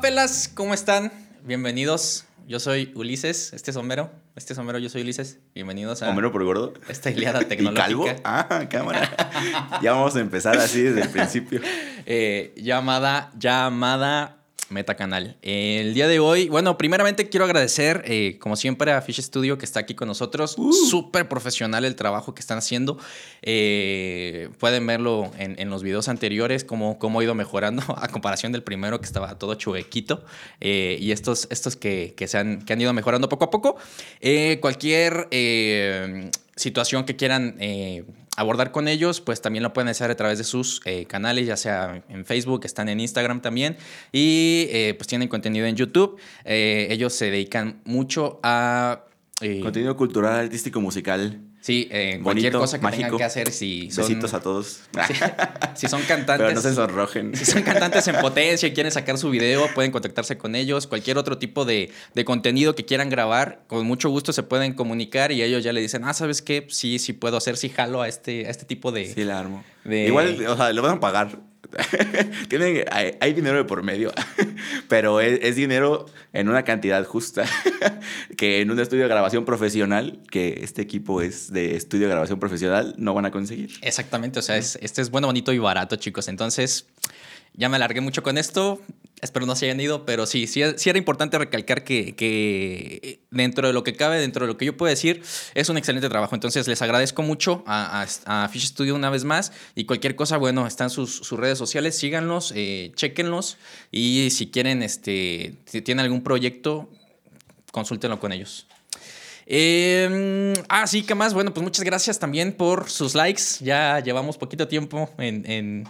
Felas, ¿cómo están? Bienvenidos. Yo soy Ulises, este es Homero. Este es Homero, yo soy Ulises. Bienvenidos a Homero por gordo. esta Iliada ¿Y tecnológica. calvo? Ah, cámara. ya vamos a empezar así desde el principio. eh, llamada, llamada Metacanal. El día de hoy, bueno, primeramente quiero agradecer, eh, como siempre, a Fish Studio que está aquí con nosotros. Uh. Súper profesional el trabajo que están haciendo. Eh, pueden verlo en, en los videos anteriores, cómo, cómo ha ido mejorando a comparación del primero que estaba todo chuequito. Eh, y estos, estos que, que, se han, que han ido mejorando poco a poco. Cualquier situación que quieran eh, abordar con ellos, pues también lo pueden hacer a través de sus eh, canales, ya sea en Facebook, están en Instagram también, y eh, pues tienen contenido en YouTube. Eh, ellos se dedican mucho a... eh, Contenido cultural, artístico, musical. Sí, eh, cualquier cosa que tengan mágico. que hacer, si son, Besitos a todos. si son cantantes... Pero no se sonrojen. Si son cantantes en potencia y quieren sacar su video, pueden contactarse con ellos. Cualquier otro tipo de, de contenido que quieran grabar, con mucho gusto se pueden comunicar y ellos ya le dicen, ah, ¿sabes qué? Sí, sí puedo hacer, sí jalo a este, a este tipo de... Sí, la armo. de- Igual, o sea, lo van a pagar. Tienen, hay, dinero de por medio, pero es, es dinero en una cantidad justa que en un estudio de grabación profesional, que este equipo es de estudio de grabación profesional, no van a conseguir. Exactamente, o sea, es, este es bueno, bonito y barato, chicos. Entonces, ya me alargué mucho con esto. Espero no se hayan ido, pero sí, sí, era importante recalcar que, que dentro de lo que cabe, dentro de lo que yo puedo decir, es un excelente trabajo. Entonces, les agradezco mucho a, Fish Studio una vez más. Y cualquier cosa, bueno, están sus, sus redes sociales, síganlos, eh, chequenlos. Y si quieren, este, si tienen algún proyecto, consúltenlo con ellos. Eh, ah, sí, ¿qué más? Bueno, pues muchas gracias también por sus likes. Ya llevamos poquito tiempo en, en,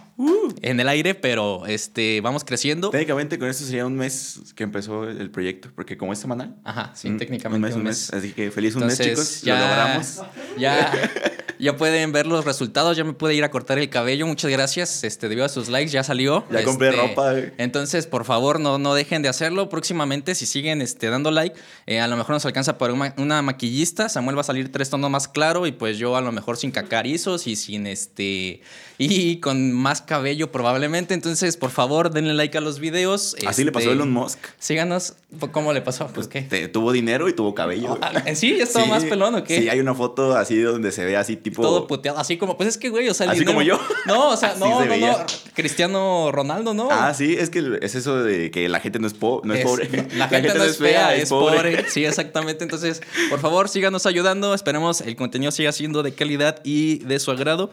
en el aire, pero este, vamos creciendo. Técnicamente con esto sería un mes que empezó el proyecto, porque como es semanal. Ajá, sí, un- técnicamente Un mes, un mes. Así que feliz un mes, chicos. ya, Lo logramos. Ya, ya pueden ver los resultados. Ya me pude ir a cortar el cabello. Muchas gracias. Este, debido a sus likes, ya salió. Ya compré Este, ropa. Entonces, por favor, no, no dejen de hacerlo. Próximamente, si siguen este, dando like, eh, a lo mejor nos alcanza para una, una maquillista. Samuel va a salir tres tonos más claro y pues yo a lo mejor sin cacarizos y sin este... Y con más cabello probablemente. Entonces, por favor, denle like a los videos. Así le pasó a Este, Elon Musk. Síganos. ¿Cómo le pasó? Pues, ¿qué? Te- tuvo dinero y tuvo cabello. Ah, ¿En sí? ¿Ya estaba Sí, más pelón o qué? Sí, hay una foto así donde se ve así tipo... Todo puteado, así como, pues es que, güey, o sea, el Así dinero- como yo. No, o sea, no, se no. Cristiano Ronaldo, ¿no? Ah, sí, es que es eso de que la gente no es, po- no es, pobre. La gente no es fea, es pobre. Sí, exactamente. Entonces, por favor, síganos ayudando. Esperemos el contenido siga siendo de calidad y de su agrado.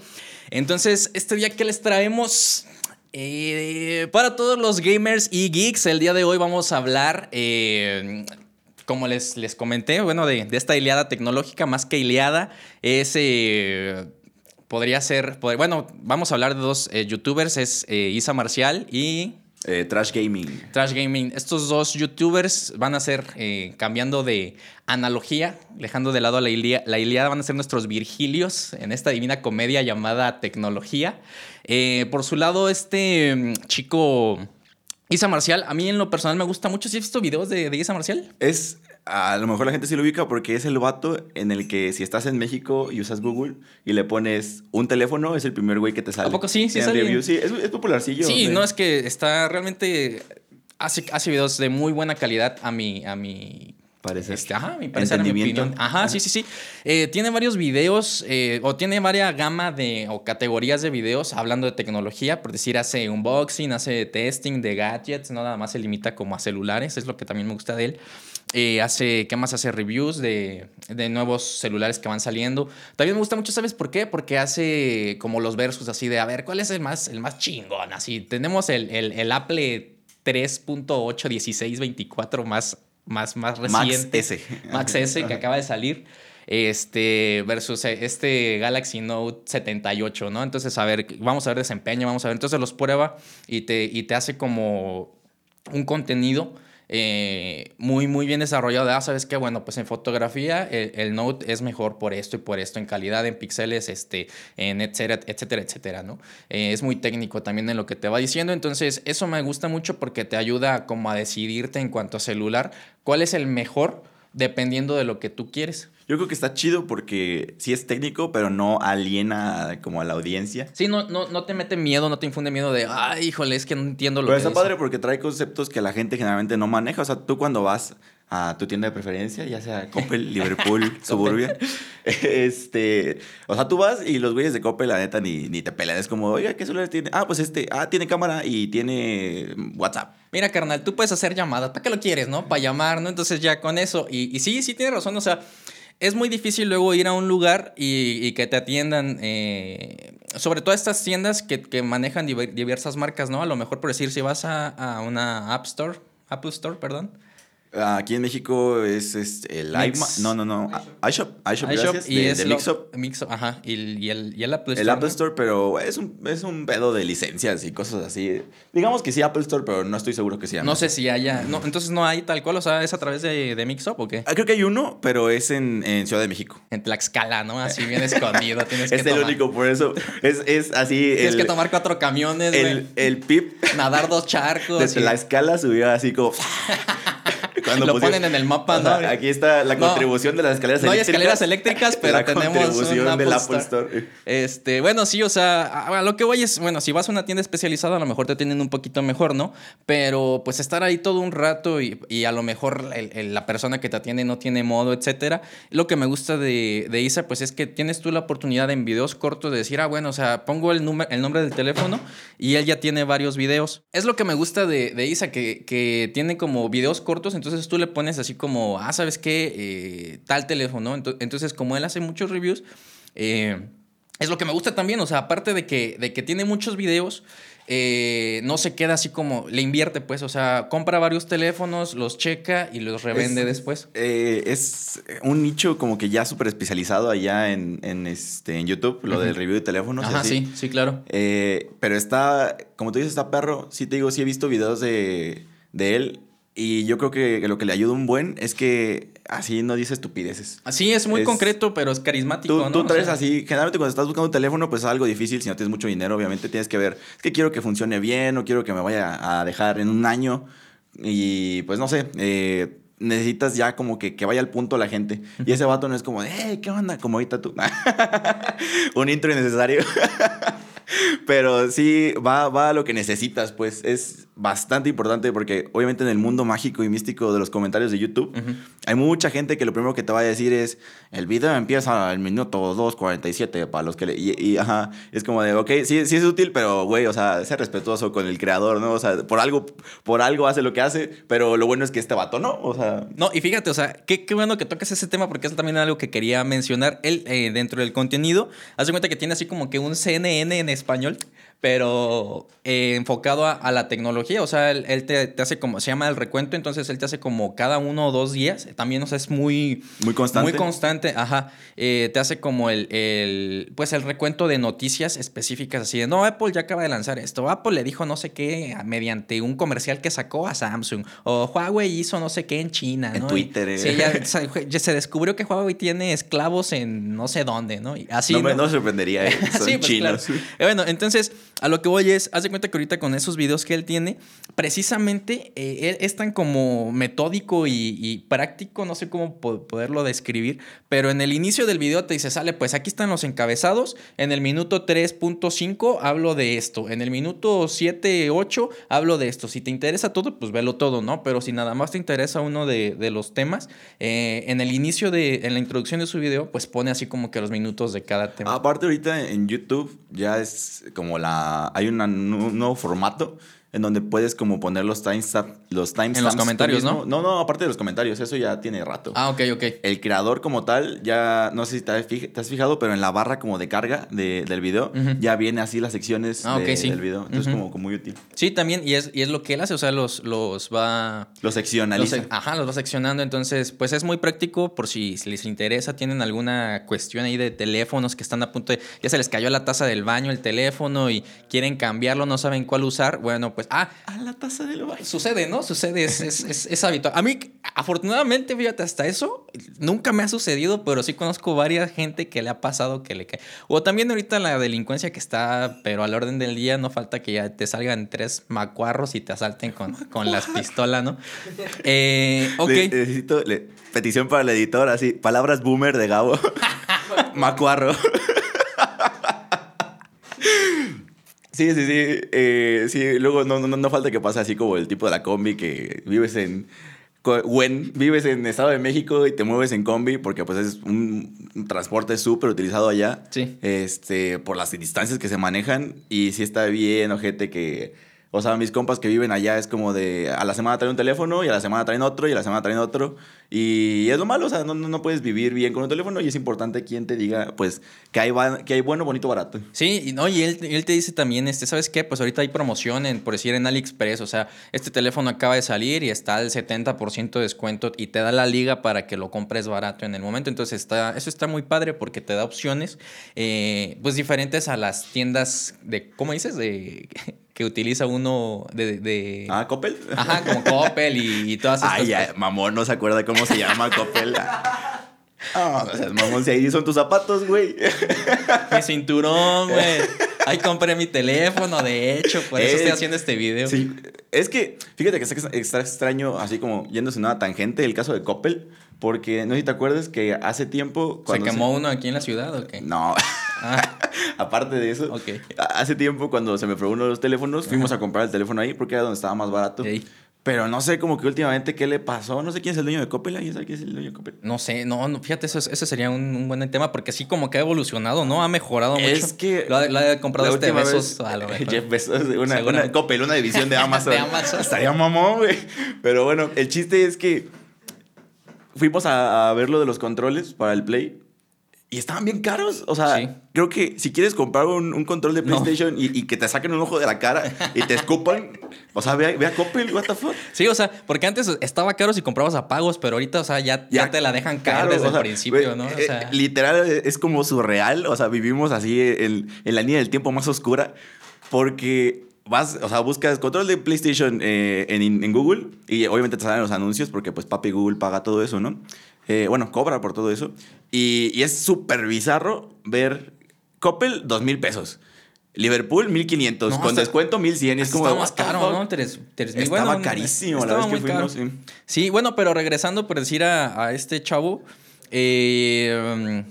Entonces, este día que les traemos. Eh, para todos los gamers y geeks, el día de hoy vamos a hablar. eh, como les, les comenté, bueno, de, esta Iliada tecnológica, más que Iliada, es. eh, podría ser. bueno, vamos a hablar de dos youtubers: es Isa Marcial y Eh, trash Gaming. Trash Gaming. Estos dos youtubers van a ser, eh, cambiando de analogía, dejando de lado a la, Ilia- la Iliada, van a ser nuestros Virgilios en esta divina comedia llamada Tecnología. Eh, por su lado, este mm, chico Isa Marcial, a mí en lo personal me gusta mucho. ¿Sí has visto videos de, de Isa Marcial? Es, a lo mejor la gente sí lo ubica porque es el vato en el que si estás en México y usas Google y le pones un teléfono, es el primer güey que te sale. ¿A poco sí? Sí En sale. review, sí, es, es popularcillo. Sí, no, es que está realmente... Hace, hace videos de muy buena calidad a mi... A mi Parece. Este, ajá, mi parecer, mi opinión. Ajá, sí, sí, sí. Eh, tiene varios videos eh, o tiene varias gama de o categorías de videos hablando de tecnología. Por decir, hace unboxing, hace testing de gadgets, no nada más se limita como a celulares, es lo que también me gusta de él. Eh, hace, ¿qué más? Hace reviews de, de nuevos celulares que van saliendo. También me gusta mucho, ¿sabes por qué? Porque hace como los versos así de, a ver, ¿cuál es el más, el más chingón? Así, tenemos el, el, el Apple 3.8, 16, 24 más, más, más Max reciente. S. Max S que acaba de salir. Este versus este Galaxy Note 78, ¿no? Entonces, a ver, vamos a ver desempeño, vamos a ver. Entonces los prueba y te, y te hace como un contenido eh, muy, muy bien desarrollado. Ah, ¿sabes qué? Bueno, pues en fotografía el, el Note es mejor por esto y por esto, en calidad, en píxeles, este, en etcétera, etcétera, etcétera, ¿no? Eh, es muy técnico también en lo que te va diciendo. Entonces, eso me gusta mucho porque te ayuda como a decidirte en cuanto a celular cuál es el mejor dependiendo de lo que tú quieres. Yo creo que está chido porque sí es técnico, pero no aliena como a la audiencia. Sí, no, no, no te mete miedo, no te infunde miedo de, ay, híjole, es que no entiendo lo Pero que está dice". padre porque trae conceptos que la gente generalmente no maneja. O sea, tú cuando vas a tu tienda de preferencia, ya sea Coppel, Liverpool, Suburbia, este, o sea, tú vas y los güeyes de Coppel, la neta, ni, ni te pelean. Es como, oiga, ¿qué celular tiene? Ah, pues este, ah, tiene cámara y tiene WhatsApp. Mira, carnal, tú puedes hacer llamadas. ¿Para qué lo quieres, no? Para llamar, ¿no? Entonces ya con eso. Y, y sí, sí tiene razón. O sea, es muy difícil luego ir a un lugar y, y que te atiendan. eh, sobre todo estas tiendas que, que manejan diver- diversas marcas, ¿no? A lo mejor por decir, si vas a, a una App Store, Apple Store, perdón. Aquí en México es, este, el Mix. iMa- No, no, no. iShop. iShop, iShop gracias. y de, es de Mixup. Mixup, ajá. Y, el- y el, y el Apple Store. El Apple ¿no? Store, pero es un, es un pedo de licencias y cosas así. Digamos que sí, Apple Store, pero no estoy seguro que se llame. No sé si haya. No, entonces no hay tal cual, o sea, es a través de, de Mixup o qué? Ah, Creo que hay uno, pero es en, en Ciudad de México. En Tlaxcala, ¿no? Así bien escondido. Tienes que Es el tomar- único, por eso. Es, es así. Tienes el, que tomar cuatro camiones, el, el PIP Nadar dos charcos. desde y- la escala subió así como. Cuando Lo pusieron- ponen en el mapa, O sea, ¿no? aquí está la No. contribución de las escaleras No hay eléctricas. escaleras eléctricas, pero la tenemos contribución del Apple Store. Este, bueno, sí, o sea, a, a lo que voy es, bueno, si vas a una tienda especializada, a lo mejor te tienen un poquito mejor, ¿no? Pero pues estar ahí todo un rato y, y a lo mejor el- el- la persona que te atiende no tiene modo, etcétera. Lo que me gusta de, de Isa, pues es que tienes tú la oportunidad en videos cortos de decir, ah, bueno, o sea, pongo el, número, el nombre del teléfono y él ya tiene varios videos. Es lo que me gusta de, de Isa, que, que tiene como videos cortos, entonces tú le pones así como, ah, ¿sabes qué? Eh, tal teléfono, ¿no? Ento- Entonces, como él hace muchos reviews, eh, es lo que me gusta también, o sea, aparte de que, de que tiene muchos videos, eh, no se queda así como, le invierte pues, o sea, compra varios teléfonos, los checa y los revende Es- después. es un nicho como que ya súper especializado allá en, en, este, en YouTube, lo del review de teléfonos. Ajá, así. sí, sí, claro. Pero está, como tú dices, está perro. Sí te digo, sí he visto videos de, de él. Y yo creo que, lo que le ayuda un buen es que así no dice estupideces. Así es muy Es- concreto, pero es carismático, Tú, ¿no? tú O traes sea, así, generalmente cuando estás buscando un teléfono, pues es algo difícil. Si no tienes mucho dinero, obviamente tienes que ver, es que quiero que funcione bien, no quiero que me vaya a dejar en un año. Y pues no sé, eh, necesitas ya como que, que vaya al punto la gente. Y ese vato no es como, hey, ¿qué onda? Como ahorita tú. un intro innecesario. Pero sí, va, va a lo que necesitas, pues es bastante importante porque obviamente en el mundo mágico y místico de los comentarios de YouTube Ujú. hay mucha gente que lo primero que te va a decir es el video empieza al minuto 2.47 para los que le... Y, y, ajá, es como de, ok, sí, sí es útil, pero güey, o sea, ser respetuoso con el creador, ¿no? O sea, por algo, por algo hace lo que hace, pero lo bueno es que este vato no, o sea... No, y fíjate, o sea, qué, qué bueno que toques ese tema porque es también algo que quería mencionar. Él, eh, dentro del contenido, hace cuenta que tiene así como que un CNN en español, pero eh, enfocado a, a la tecnología. O sea, él, él te, te hace como, se llama el recuento, entonces él te hace como cada uno o dos días. También, o sea, es muy... Muy constante. Muy constante, ajá. Eh, te hace como el, el, pues el recuento de noticias específicas, así de, no, Apple ya acaba de lanzar esto. Apple le dijo no sé qué mediante un comercial que sacó a Samsung. O Huawei hizo no sé qué en China, En ¿no? Twitter, Y- eh. Sí, ya, se- ya se descubrió que Huawei tiene esclavos en no sé dónde, ¿no? Y así, no me sorprendería, ¿eh? Son Sí, pues, chinos. claro. Eh, Bueno, entonces, a lo que voy es, haz de cuenta que ahorita con esos videos que él tiene, precisamente eh, él es tan como metódico y, práctico, no sé cómo po- poderlo describir, pero en el inicio del video te dice, sale, pues aquí están los encabezados, en el minuto 3.5 hablo de esto, en el minuto 7, 8 hablo de esto. Si te interesa todo, pues velo todo, ¿no? Pero si nada más te interesa uno de, de los temas, eh, en el inicio de, en la introducción de su video, pues pone así como que los minutos de cada tema. Aparte ahorita en YouTube ya es como la... Hay un nuevo formato en donde puedes como poner los timestamps los timestamps En los comentarios. ¿no? No, no, aparte de los comentarios, eso ya tiene rato. Ah, ok, ok. El creador como tal, ya no sé si te has fijado, pero en la barra como de carga de- del video, ya viene así las secciones Ah, ok, de- sí. del video. Entonces Ujú. como, como muy útil. Sí, también, y es, y es lo que él hace, o sea, los, los va... Lo seccionaliza. los- ajá, los va seccionando, entonces, pues es muy práctico por si les interesa, tienen alguna cuestión ahí de teléfonos que están a punto de... Ya se les cayó la taza del baño, el teléfono, y quieren cambiarlo, no saben cuál usar, bueno, pues pues, ah, A la taza del baño. sucede, ¿no? Sucede, es, es, es, es habitual. A mí, afortunadamente, fíjate, hasta eso nunca me ha sucedido, pero sí conozco varias gente que le ha pasado que le cae. O también ahorita la delincuencia que está, pero al orden del día, no falta que ya te salgan tres macuarros y te asalten con, con las pistolas, ¿no? Eh, ok. Le- necesito le- petición para el editor, así, palabras boomer de Gabo. Macuarro. Sí, sí, sí. eh, sí, luego no, no, no falta que pase así como el tipo de la combi que vives en. When vives en Estado de México y te mueves en combi porque pues es un, un transporte súper utilizado allá. Sí. Este, por las distancias que se manejan y sí está bien, ojete, que... O sea, mis compas que viven allá es como de a la semana traen un teléfono y a la semana traen otro y a la semana traen otro. Y es lo malo, o sea, no, no puedes vivir bien con un teléfono y es importante quien te diga, pues, que hay, que hay bueno, bonito, barato. Sí, y no, y él, él te dice también, este, ¿sabes qué? Pues ahorita hay promoción en, por decir, en AliExpress. O sea, este teléfono acaba de salir y está al 70% de descuento y te da la liga para que lo compres barato en el momento. Entonces, está, eso está muy padre porque te da opciones, eh, pues diferentes a las tiendas de, ¿cómo dices? De, que utiliza uno de... de- Ah, Coppel. Ajá, como Coppel y, y todas estas Ay, ya, mamón, no se acuerda cómo se llama Coppel. Ah, o sea, mamón, si ahí son tus zapatos, güey. Mi cinturón, güey. Ahí compré mi teléfono, de hecho, por eso estoy Es- haciendo este video. Sí, es que, fíjate que está, está extraño, así como yéndose en una tangente, el caso de Coppel, porque no sé si te acuerdas que hace tiempo... ¿Se quemó uno aquí en la ciudad o qué? No, Ah, aparte de eso, hace tiempo cuando se me probó uno de los teléfonos, fuimos a comprar el teléfono ahí porque era donde estaba más barato. Pero no sé como que últimamente qué le pasó, no sé quién es el dueño de Coppel, ¿alguien sabe quién es el dueño de Coppel? no sé, no, no, fíjate, eso, eso sería un, un buen tema porque sí como que ha evolucionado, ¿no? Ha mejorado mucho. Es que Lo ha, lo ha comprado este Besos vez, a lo mejor. Jeff Bezos, una, una. Coppel, una división de Amazon. De Amazon. Estaría mamón, güey. Pero bueno, el chiste es que fuimos a, a ver lo de los controles para el Play y estaban bien caros. O sea, Sí. creo que si quieres comprar un, un control de No. PlayStation y, y que te saquen un ojo de la cara y te escupan, o sea, ve a, ve a Coppel, what the fuck. Sí, o sea, porque antes estaba caro si comprabas a pagos, pero ahorita, o sea, ya, ya, te la dejan caer desde o sea, el principio, ¿no? O eh, sea, literal es como surreal, o sea, vivimos así en, en la línea del tiempo más oscura porque vas, o sea, buscas control de PlayStation eh, en, en Google y obviamente te salen los anuncios porque pues papi Google paga todo eso, ¿no? Eh, bueno, cobra por todo eso y, y es súper bizarro ver Coppel, dos mil pesos. Liverpool, 1500. No, con hasta- descuento, 1100. Y es como. estaba más caro? ¿no? Tres, tres mil. Estaba Bueno, carísimo la estaba vez que fuimos. sí. Sí, bueno, pero regresando por decir a, a este chavo, eh,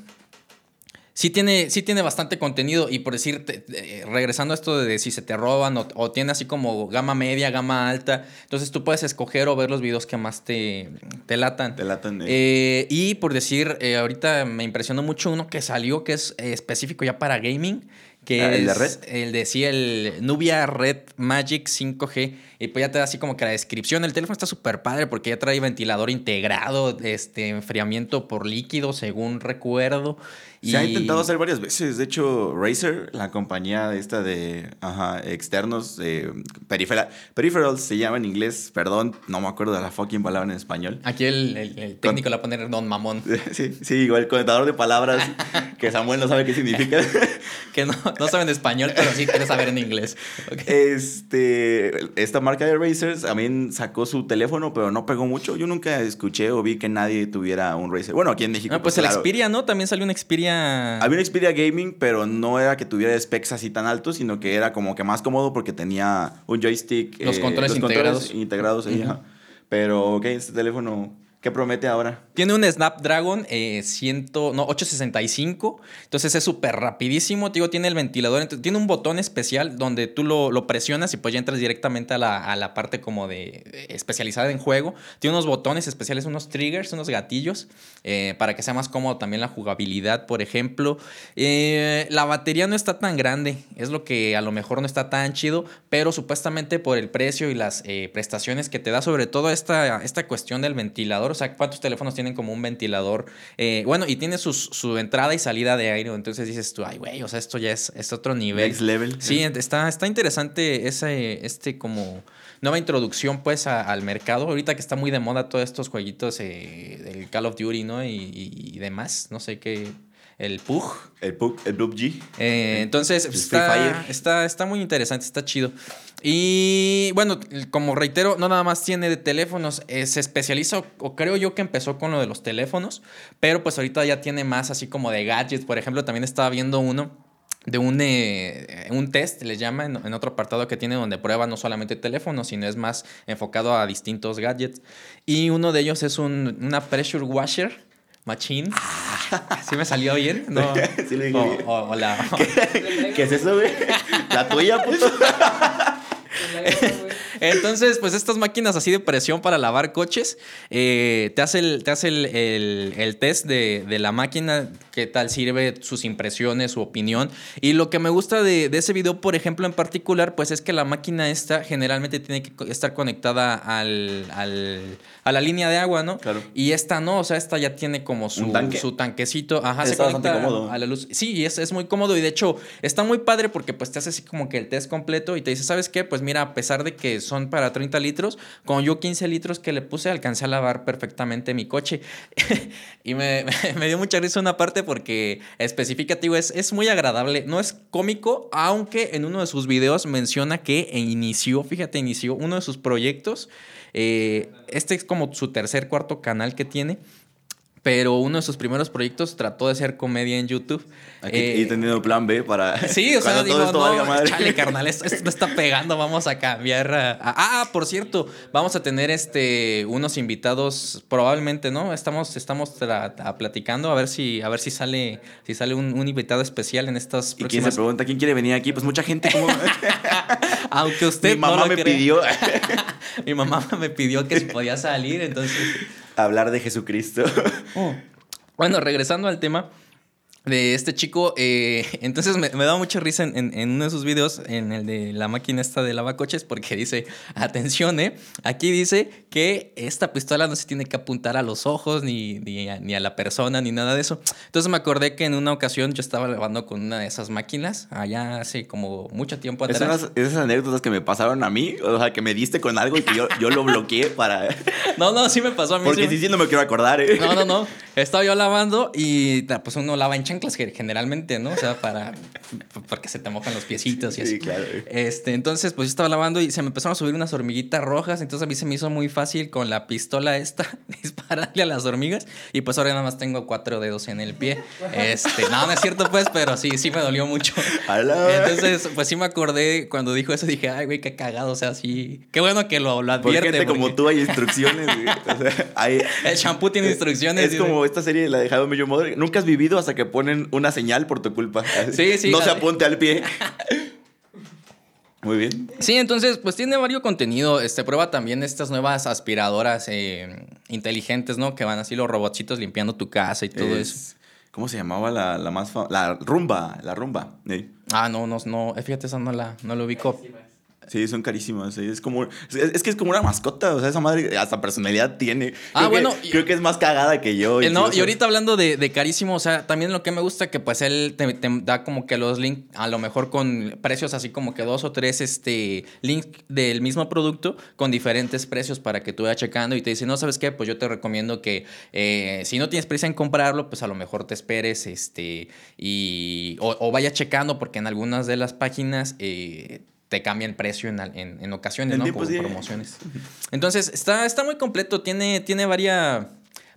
sí, tiene, sí tiene bastante contenido y por decir, te- eh, regresando a esto de si se te roban o, o tiene así como gama media, gama alta, entonces tú puedes escoger o ver los videos que más te, te latan. Te latan, eh. Eh, y por decir, eh, ahorita me impresionó mucho uno que salió que es eh, específico ya para gaming. Que Ah, ¿el de es Red? el de sí, el Nubia Red Magic 5G. Y pues ya te da así como que la descripción. El teléfono está súper padre porque ya trae ventilador integrado, este, enfriamiento por líquido, según recuerdo. Se ha Y- intentado hacer varias veces. De hecho, Razer, la compañía esta de ajá, externos, eh, perifera- peripherals se llama en inglés, perdón, no me acuerdo de la fucking palabra en español. Aquí el, el- el técnico le va a poner Don Mamón. Sí, sí, igual, conectador de palabras que Samuel no sabe qué significa. Que no, no saben español, pero sí quiere saber en inglés. Ok. Este, esta marca de Razer también sacó su teléfono, pero no pegó mucho. Yo nunca escuché o vi que nadie tuviera un Razer. Bueno, aquí en México. Ah, pues el claro. Xperia, ¿no? También salió un Xperia. Había un Xperia Gaming, pero no era que tuviera specs así tan altos, sino que era como que más cómodo porque tenía un joystick. Los controles integrados. integrados ahí, Ujú. ajá. Pero, ok, este teléfono, ¿qué promete ahora? Tiene un Snapdragon eh, 100, no, 865. Entonces es súper rapidísimo. Te tiene el ventilador. tiene un botón especial donde tú lo, lo presionas y pues ya entras directamente a la, a la parte como de especializada en juego. Tiene unos botones especiales, unos triggers, unos gatillos eh, para que sea más cómodo también la jugabilidad, por ejemplo. Eh, la batería no está tan grande. Es lo que a lo mejor no está tan chido. Pero supuestamente por el precio y las eh, prestaciones que te da, sobre todo esta, esta cuestión del ventilador. O sea, ¿cuántos teléfonos tienen como un ventilador? Eh, bueno, y tiene sus- su entrada y salida de aire. Entonces dices tú, ay, güey, o sea, esto ya es, es otro nivel. Next level. Sí, está, está interesante ese, este como nueva introducción pues a- al mercado. Ahorita que está muy de moda todos estos jueguitos eh, del Call of Duty, ¿no? Y, y- y demás. No sé qué. El Pug. El Pug, el PUBG. Eh, entonces, El está, está, está muy interesante, está chido. Y bueno, como reitero, no nada más tiene de teléfonos, eh, se especializa, o, o creo yo que empezó con lo de los teléfonos, pero pues ahorita ya tiene más así como de gadgets. Por ejemplo, también estaba viendo uno de un, eh, un test, les llama, en, en otro apartado que tiene donde prueba no solamente teléfonos, sino es más enfocado a distintos gadgets. Y uno de ellos es un, una pressure washer machine. ¿Sí me salió bien? No. Sí lo dije o, bien. o- o la- ¿Qué es eso, güey? ¿La tuya, puto? Entonces, pues estas máquinas así de presión para lavar coches, eh, te hace el, te hace el, el- el test de, de la máquina, qué tal sirve, sus impresiones, su opinión. Y lo que me gusta de, de ese video, por ejemplo, en particular, pues es que la máquina esta generalmente tiene que estar conectada al, al- a la línea de agua, ¿no? Claro. Y esta no, o sea, esta ya tiene como su, su tanquecito. Ajá, se Está bastante conecta cómodo. a la luz. Sí, y es, es muy cómodo y de hecho está muy padre porque pues te hace así como que el test completo y te dice, ¿sabes qué? Pues mira, a pesar de que son para 30 litros, con yo 15 litros que le puse alcancé a lavar perfectamente mi coche. y me, me dio mucha risa una parte porque especifica, digo, es, es muy agradable, no es cómico, aunque en uno de sus videos menciona que inició, fíjate, inició uno de sus proyectos. eh, este es como su tercer, cuarto canal que tiene. Pero uno de sus primeros proyectos trató de hacer comedia en YouTube. Aquí Eh, he tenido plan B para. Sí, o sea, digo, no, chale, carnal, esto, esto está pegando, vamos a cambiar. a- a- ah, por cierto, vamos a tener este unos invitados, probablemente, ¿no? Estamos, estamos tra- a- platicando a ver si, a ver si sale, si sale un, un invitado especial en estas ¿Y quién se próximas. pregunta quién quiere venir aquí? Pues mucha gente. como- Aunque usted Mi mamá no lo me crea. pidió Mi mamá me pidió que si podía salir, entonces. Hablar de Jesucristo. Bueno, regresando al tema de este chico, eh, entonces me, me daba mucha risa en, en- en uno de sus videos, en el de la máquina esta de lavacoches, porque dice, atención, eh, aquí dice que esta pistola no se tiene que apuntar a los ojos, ni, ni, a, ni a la persona, ni nada de eso. Entonces me acordé que en una ocasión yo estaba lavando con una de esas máquinas, allá hace como mucho tiempo atrás. unas- esas anécdotas que me pasaron a mí, o sea, que me diste con algo y que yo, yo lo bloqueé para... No, no, sí me pasó a mí. Porque sí me- sí, no me quiero acordar, ¿eh? No, no, no. Estaba yo lavando y pues uno lava en chanclas ge- generalmente, ¿no? O sea, para porque se te mojan los piecitos y así. Sí, claro. Este, entonces, pues yo estaba lavando y se me empezaron a subir unas hormiguitas rojas. Entonces a mí se me hizo muy fácil con la pistola esta dispararle a las hormigas. Y pues ahora nada más tengo cuatro dedos en el pie. Este, no, no es cierto, pues, pero sí, sí me dolió mucho. Entonces, pues sí me acordé cuando dijo eso, dije, ay, güey, qué cagado. O sea, sí. Qué bueno que lo, lo Por advierte. gente como tú hay instrucciones, güey. O sea, hay... El shampoo tiene instrucciones. Es dice. como esta serie, la de How Your Mother. Nunca has vivido hasta que ponen una señal por tu culpa. Sí, sí, No la se apunte al pie. Muy bien. Sí, entonces, pues tiene varios contenido. Este prueba también estas nuevas aspiradoras eh, inteligentes, ¿no? Que van así los robotcitos limpiando tu casa y todo Es- eso. ¿Cómo se llamaba la, la más famosa? La rumba, la rumba. Sí. Ah, no, no, no. eh, Fíjate, esa no la, no lo ubico. Sí, son carísimas. sí, Es como. Es, es que es como una mascota. O sea, esa madre hasta personalidad tiene. Ah, Creo que- bueno, y- creo que es más cagada que yo. Eh, no, y ahorita hablando de, de carísimo, o sea, también lo que me gusta que pues él te, te da como que los links, a lo mejor con precios así como que dos o tres este, links del mismo producto con diferentes precios para que tú vayas checando y te dice, no, ¿sabes qué? Pues yo te recomiendo que eh, si no tienes prisa en comprarlo, pues a lo mejor te esperes este, y, o, o vayas checando porque en algunas de las páginas... eh, te cambia el precio en, en, en ocasiones, ¿no? Por promociones. Entonces, está, está muy completo, tiene, tiene varia,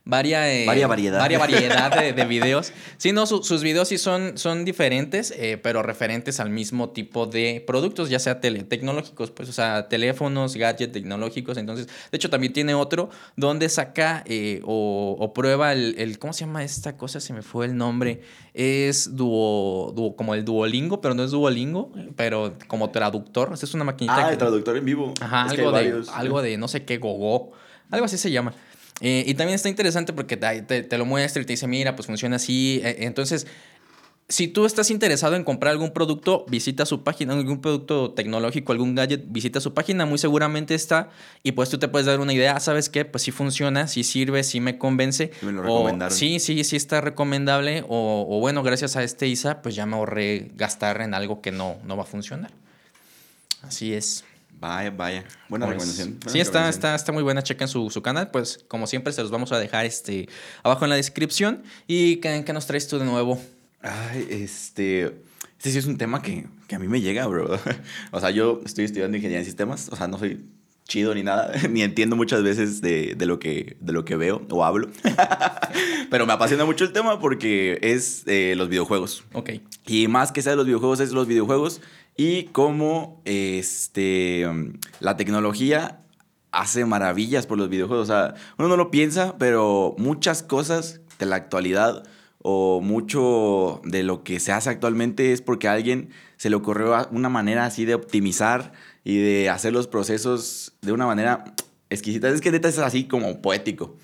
varia, eh, Varia variedad. varia variedad de, de videos. Sí, no, su- sus videos sí son, son diferentes, eh, pero referentes al mismo tipo de productos, ya sea tele- tecnológicos, pues, o sea, teléfonos, gadgets tecnológicos. Entonces, de hecho, también tiene otro donde saca eh, o, o prueba el, el- ¿cómo se llama esta cosa? Se me fue el nombre. Es duo, duo- como el Duolingo, pero no es Duolingo, pero como traductor. O sea, es una maquinita Ah, que- el traductor en vivo. Ajá, Es algo de, varios. algo de no sé qué, gogo. Algo así se llama. Eh, y también está interesante porque te, te- te lo muestra y te dice, mira, pues funciona así. Eh, entonces, si tú estás interesado en comprar algún producto, visita su página, algún producto tecnológico, algún gadget, visita su página, muy seguramente está. Y pues tú te puedes dar una idea, ¿sabes qué? Pues sí funciona, sí sirve, sí me convence. Me lo o, recomendaron. sí, sí, sí está recomendable. O, o bueno, gracias a este ISA, pues ya me ahorré gastar en algo que no, no va a funcionar. Así es. Vaya, vaya. Buena Pues, recomendación. buena sí, está, está, está muy buena. Chequen su, su canal. Pues, como siempre, se los vamos a dejar este, abajo en la descripción. ¿Y qué, qué nos traes tú de nuevo? Ay, este. Este sí es un tema que, que a mí me llega, bro. O sea, yo estoy estudiando ingeniería en sistemas. O sea, no soy chido ni nada, ni entiendo muchas veces de, de, lo, que, de lo que veo o hablo. Pero me apasiona mucho el tema porque es eh, los videojuegos. Ok. Y más que sea de los videojuegos, es los videojuegos y cómo este, la tecnología hace maravillas por los videojuegos. O sea, uno no lo piensa, pero muchas cosas de la actualidad o mucho de lo que se hace actualmente es porque a alguien se le ocurrió una manera así de optimizar y de hacer los procesos de una manera exquisita. Es que neta es así como poético.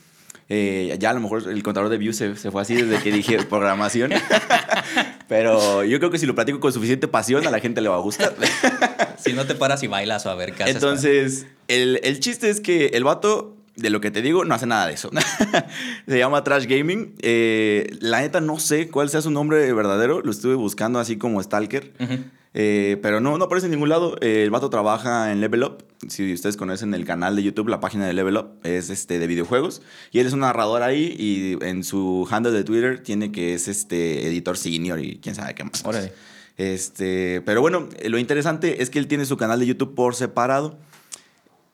Eh, ya a lo mejor el contador de views se, se fue así desde que dije programación. Pero yo creo que si lo platico con suficiente pasión, a la gente le va a gustar. si no te paras y bailas o a ver qué haces. Entonces, el, el chiste es que el vato de lo que te digo, no hace nada de eso. Se llama Trash Gaming. Eh, la neta no sé cuál sea su nombre verdadero. Lo estuve buscando así como Stalker. Eh, pero no, no aparece en ningún lado. Eh, el vato trabaja en Level Up. Si ustedes conocen el canal de YouTube, la página de Level Up es este, de videojuegos. Y él es un narrador ahí y en su handle de Twitter tiene que es este editor senior y quién sabe qué más. Órale. Este, pero bueno, lo interesante es que él tiene su canal de YouTube por separado.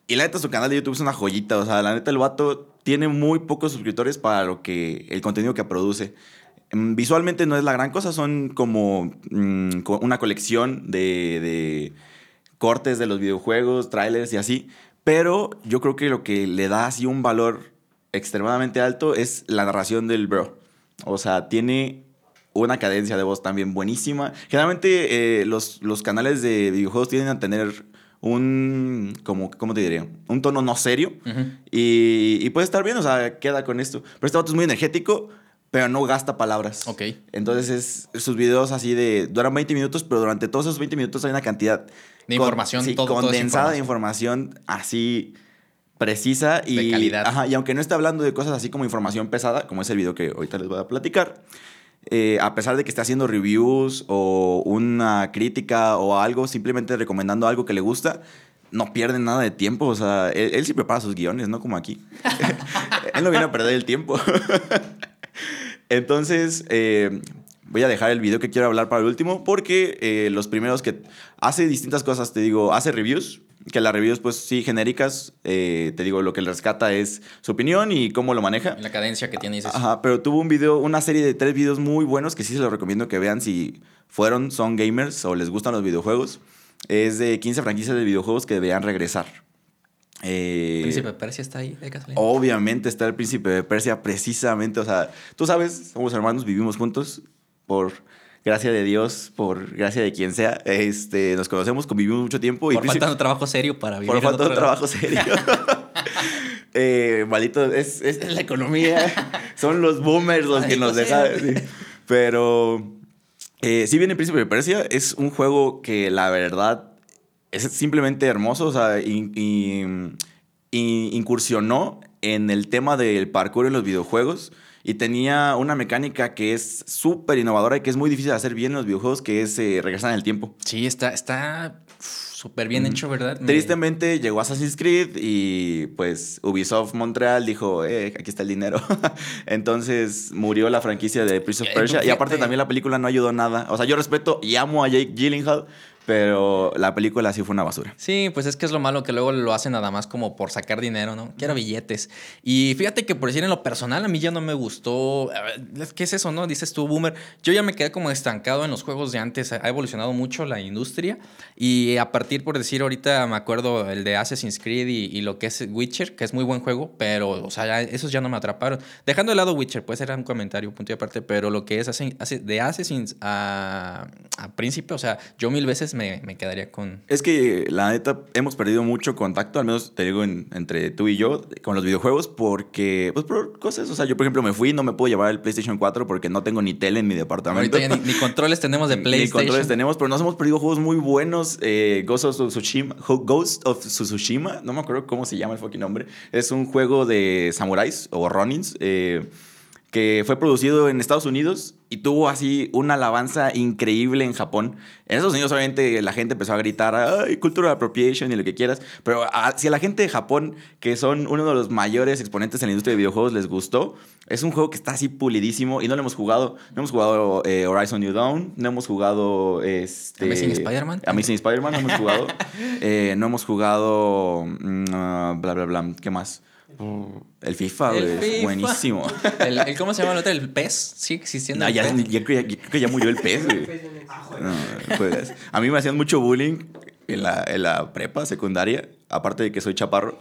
Y la neta, su canal de YouTube es una joyita. O sea, la neta, el vato tiene muy pocos suscriptores para lo que el contenido que produce. Mm, Visualmente no es la gran cosa, son como mm, una colección de, de cortes de los videojuegos, trailers y así. Pero yo creo que lo que le da así un valor extremadamente alto es la narración del bro. O sea, tiene una cadencia de voz también buenísima. Generalmente eh, los, los canales de videojuegos tienden a tener un, como, ¿cómo te diría? Un tono no serio. Y, y puede estar bien, o sea, queda con esto. Pero este vato es muy energético, pero no gasta palabras. Ok. Entonces, es, sus videos así de. duran 20 minutos, pero durante todos esos 20 minutos hay una cantidad. De información, sí, todo- condensada de información así precisa y. De calidad. Ajá, y aunque no esté hablando de cosas así como información pesada, como es el video que ahorita les voy a platicar. eh, a pesar de que esté haciendo reviews o una crítica o algo, simplemente recomendando algo que le gusta, no pierde nada de tiempo. O sea, él, él sí prepara sus guiones, no como aquí. él no viene a perder el tiempo. Entonces, eh, voy a dejar el video que quiero hablar para el último porque eh, los primeros que hace distintas cosas, te digo, hace reviews, que las reviews pues sí genéricas, eh, te digo, lo que le rescata es su opinión y cómo lo maneja. La cadencia que tiene dices. Ajá, pero tuvo un video, una serie de tres videos muy buenos que sí se los recomiendo que vean si fueron, son gamers o les gustan los videojuegos. Es de 15 franquicias de videojuegos que deberían regresar. Eh, Príncipe Persia está ahí de casualidad. Obviamente está el príncipe de Persia, precisamente. O sea, tú sabes, somos hermanos, vivimos juntos por gracia de Dios, por gracia de quien sea. Este, nos conocemos, convivimos mucho tiempo. y por príncipe- falta de un trabajo serio para vivir por falta de trabajo serio. eh, malito, es, es la economía. Son los boomers los que nos dejan. sí. Pero eh, si bien el Príncipe de Persia es un juego que la verdad es simplemente hermoso. O sea, in- incursionó en el tema del parkour en los videojuegos. Y tenía una mecánica que es súper innovadora y que es muy difícil de hacer bien en los videojuegos, que es eh, regresar en el tiempo. Sí, está está súper bien hecho, ¿verdad? Me- Tristemente llegó Assassin's Creed y pues Ubisoft Montreal dijo, eh, aquí está el dinero. Entonces murió la franquicia de Prince of Eh, Persia y fíjate. aparte también la película no ayudó nada. O sea, yo respeto y amo a Jake Gyllenhaal, pero la película sí fue una basura. Sí, pues es que es lo malo que luego lo hacen nada más como por sacar dinero, ¿no? Quiero billetes. Y fíjate que por decir en lo personal a mí ya no me gustó. ¿Qué es eso, no? Dices tú, boomer. Yo ya me quedé como estancado en los juegos de antes. Ha evolucionado mucho la industria. Y a partir, por decir, ahorita me acuerdo el de Assassin's Creed y, y lo que es Witcher, que es muy buen juego, pero, o sea, ya esos ya no me atraparon. Dejando de lado Witcher, puede ser un comentario, punto y aparte, pero lo que es de Assassin's a, a Príncipe, o sea, yo mil veces me, me quedaría con, Es que la neta hemos perdido mucho contacto, al menos te digo en- entre tú y yo, con los videojuegos, porque, pues por cosas, o sea, yo por ejemplo me fui, no me puedo llevar el PlayStation 4 porque no tengo ni tele en mi departamento. Ahorita ya ni, ni controles tenemos de Ni PlayStation. controles tenemos, pero nos hemos perdido juegos muy buenos. Eh, Ghost of Tsushima, Ghost of Tsushima, no me acuerdo cómo se llama el fucking nombre. Es un juego de samuráis o ronins. eh, que fue producido en Estados Unidos y tuvo así una alabanza increíble en Japón. En Estados Unidos obviamente la gente empezó a gritar, ay, cultural appropriation y lo que quieras, pero si a la gente de Japón, que son uno de los mayores exponentes en la industria de videojuegos, les gustó, es un juego que está así pulidísimo y no lo hemos jugado. No hemos jugado eh, Horizon New Dawn, no hemos jugado... Este, Amazing Spider-Man. Amazing Spider-Man, no hemos jugado. Eh, no hemos jugado... Mm, ah, bla, bla, bla. ¿Qué más? El FIFA, El güey, es FIFA. buenísimo. El, el- ¿Cómo se llama el otro? ¿El PES? ¿Sigue existiendo? No, el ya, PES? ya creo, ya- creo que ya murió el pez, güey. No, pues, a mí me hacían mucho bullying en la, en la prepa secundaria, aparte de que soy chaparro,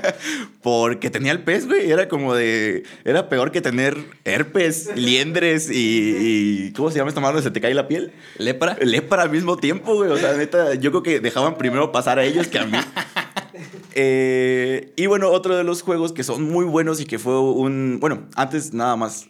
porque tenía el pez, güey. Era como de. Era peor que tener herpes, liendres y. y- ¿Cómo se llama esta madre? ¿Se te cae la piel? ¿Lepra? Lepra al mismo tiempo, güey. O sea, neta, yo creo que dejaban primero pasar a ellos que a mí. Eh, y bueno, otro de los juegos que son muy buenos y que fue un... Bueno, antes nada más,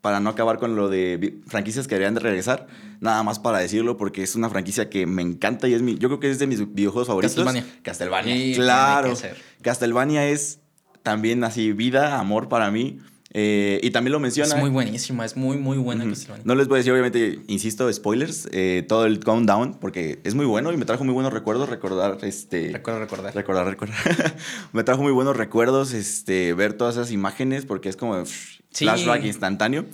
para no acabar con lo de franquicias que deberían de regresar, nada más para decirlo, porque es una franquicia que me encanta y es mi... Yo creo que es de mis videojuegos favoritos. Castlevania. Castlevania. Sí, claro. Castlevania es también así vida, amor para mí. Eh, y también lo menciona. Es muy buenísima, es muy, muy buena. Castlevania. No les voy a decir, obviamente, insisto, spoilers, eh, todo el countdown, porque es muy bueno y me trajo muy buenos recuerdos recordar este. Recuerdo recordar. Recordar, recordar. me trajo muy buenos recuerdos este, ver todas esas imágenes, porque es como pff, Sí. flashback instantáneo.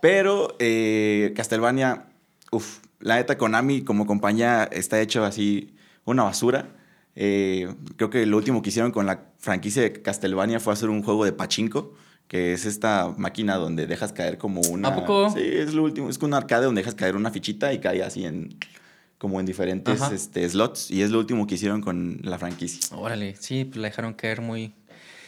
Pero eh, Castlevania, uff, la neta, Konami como compañía está hecho así una basura. Eh, creo que lo último que hicieron con la franquicia de Castlevania fue hacer un juego de pachinko, que es esta máquina donde dejas caer como una... ¿A poco? Sí, es lo último. Es como un arcade donde dejas caer una fichita y cae así en... como en diferentes Ajá. este, slots. Y es lo último que hicieron con la franquicia. Órale, sí, pues la dejaron caer muy...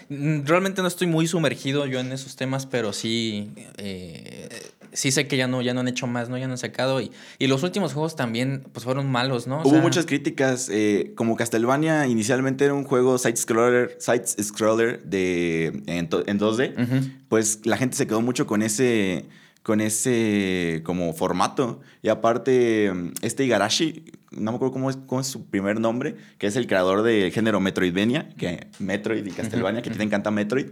Mm, Realmente no estoy muy sumergido yo en esos temas, pero sí, eh, sí sé que ya no, ya no han hecho más, ¿no? Ya no han sacado. Y, y los últimos juegos también, pues fueron malos, ¿no? O Hubo sea, muchas críticas. eh, como Castlevania inicialmente era un juego side-scroller side -scroller de, en, en 2D, Ujú. pues la gente se quedó mucho con ese, con ese como formato. Y aparte, este Igarashi, no me acuerdo cómo es, cómo es su primer nombre, que es el creador del género Metroidvania, que Metroid y Castlevania, que a ti te encanta Metroid.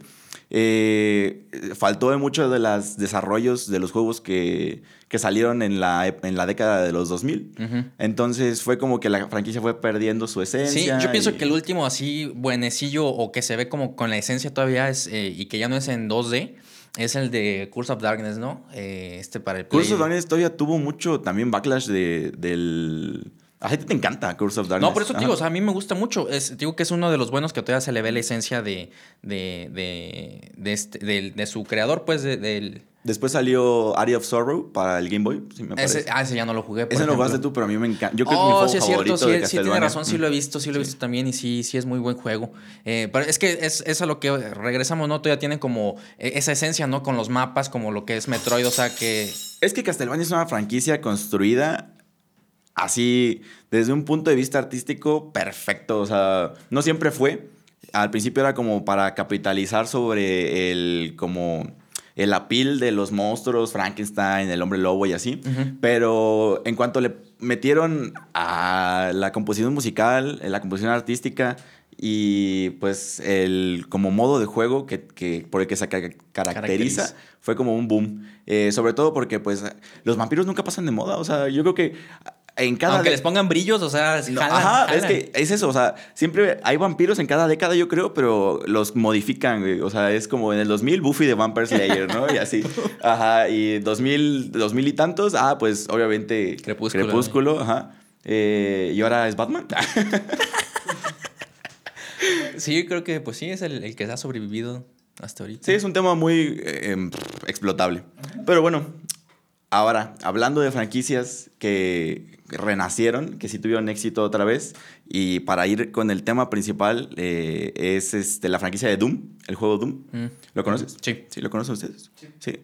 eh, faltó de muchos de los desarrollos de los juegos que, que salieron en la, en la década de los 2000. Ujú. Entonces fue como que la franquicia fue perdiendo su Sí, esencia. yo pienso y- que el último así buenecillo o que se ve como con la esencia todavía es eh, y que ya no es en 2D es el de Curse of Darkness, ¿no? Eh, este para el. Curse of Darkness todavía tuvo mucho también backlash de, del... A ti te encanta Curse of Darkness. No, por eso te digo, o sea, a mí me gusta mucho. Es, digo que es uno de los buenos que todavía se le ve la esencia de, de, de, de, este- de su creador, pues, de- del... Después salió Area of Sorrow para el Game Boy, sí me parece. Ese, ah, ese ya no lo jugué. por Ese no lo ejemplo. jugaste tú, pero a mí me encanta. Yo creo que mi Oh, juego sí es cierto, sí, sí tiene razón, sí lo he visto, sí lo he Sí. visto también y sí, sí es muy buen juego. Eh, pero es que es, es a lo que regresamos, ¿no? Todavía tienen como eh, esa esencia, ¿no? Con los mapas, como lo que es Metroid, o sea que... Es que Castlevania es una franquicia construida así, desde un punto de vista artístico, perfecto. O sea, no siempre fue. Al principio era como para capitalizar sobre el, como, el apil de los monstruos, Frankenstein, el hombre lobo y así. Pero en cuanto le metieron a la composición musical, la composición artística y pues el como modo de juego que, que- por el que se ca- caracteriza, Caracteriza. fue como un boom. Eh, sobre todo porque pues los vampiros nunca pasan de moda. O sea, yo creo que en cada... Aunque les pongan brillos, o sea, no, jalan, ajá, es que es eso, o sea, siempre hay vampiros en cada década, yo creo, pero los modifican, güey. O sea, es como en el 2000 Buffy de Vampire Slayer, ¿no? Y así. Ajá, y 2000, 2000 y tantos, ah, pues obviamente Crepúsculo. Crepúsculo, ajá. Eh, y ahora es Batman. Sí, creo que pues sí, es el, el que ha sobrevivido hasta ahorita. Sí, es un tema muy eh, em, explotable. Pero bueno, ahora, hablando de franquicias que renacieron, que sí tuvieron éxito otra vez, y para ir con el tema principal, eh, es este, la franquicia de Doom, el juego Doom. Mm. ¿Lo conoces? Sí. ¿Sí lo conocen ustedes? Sí.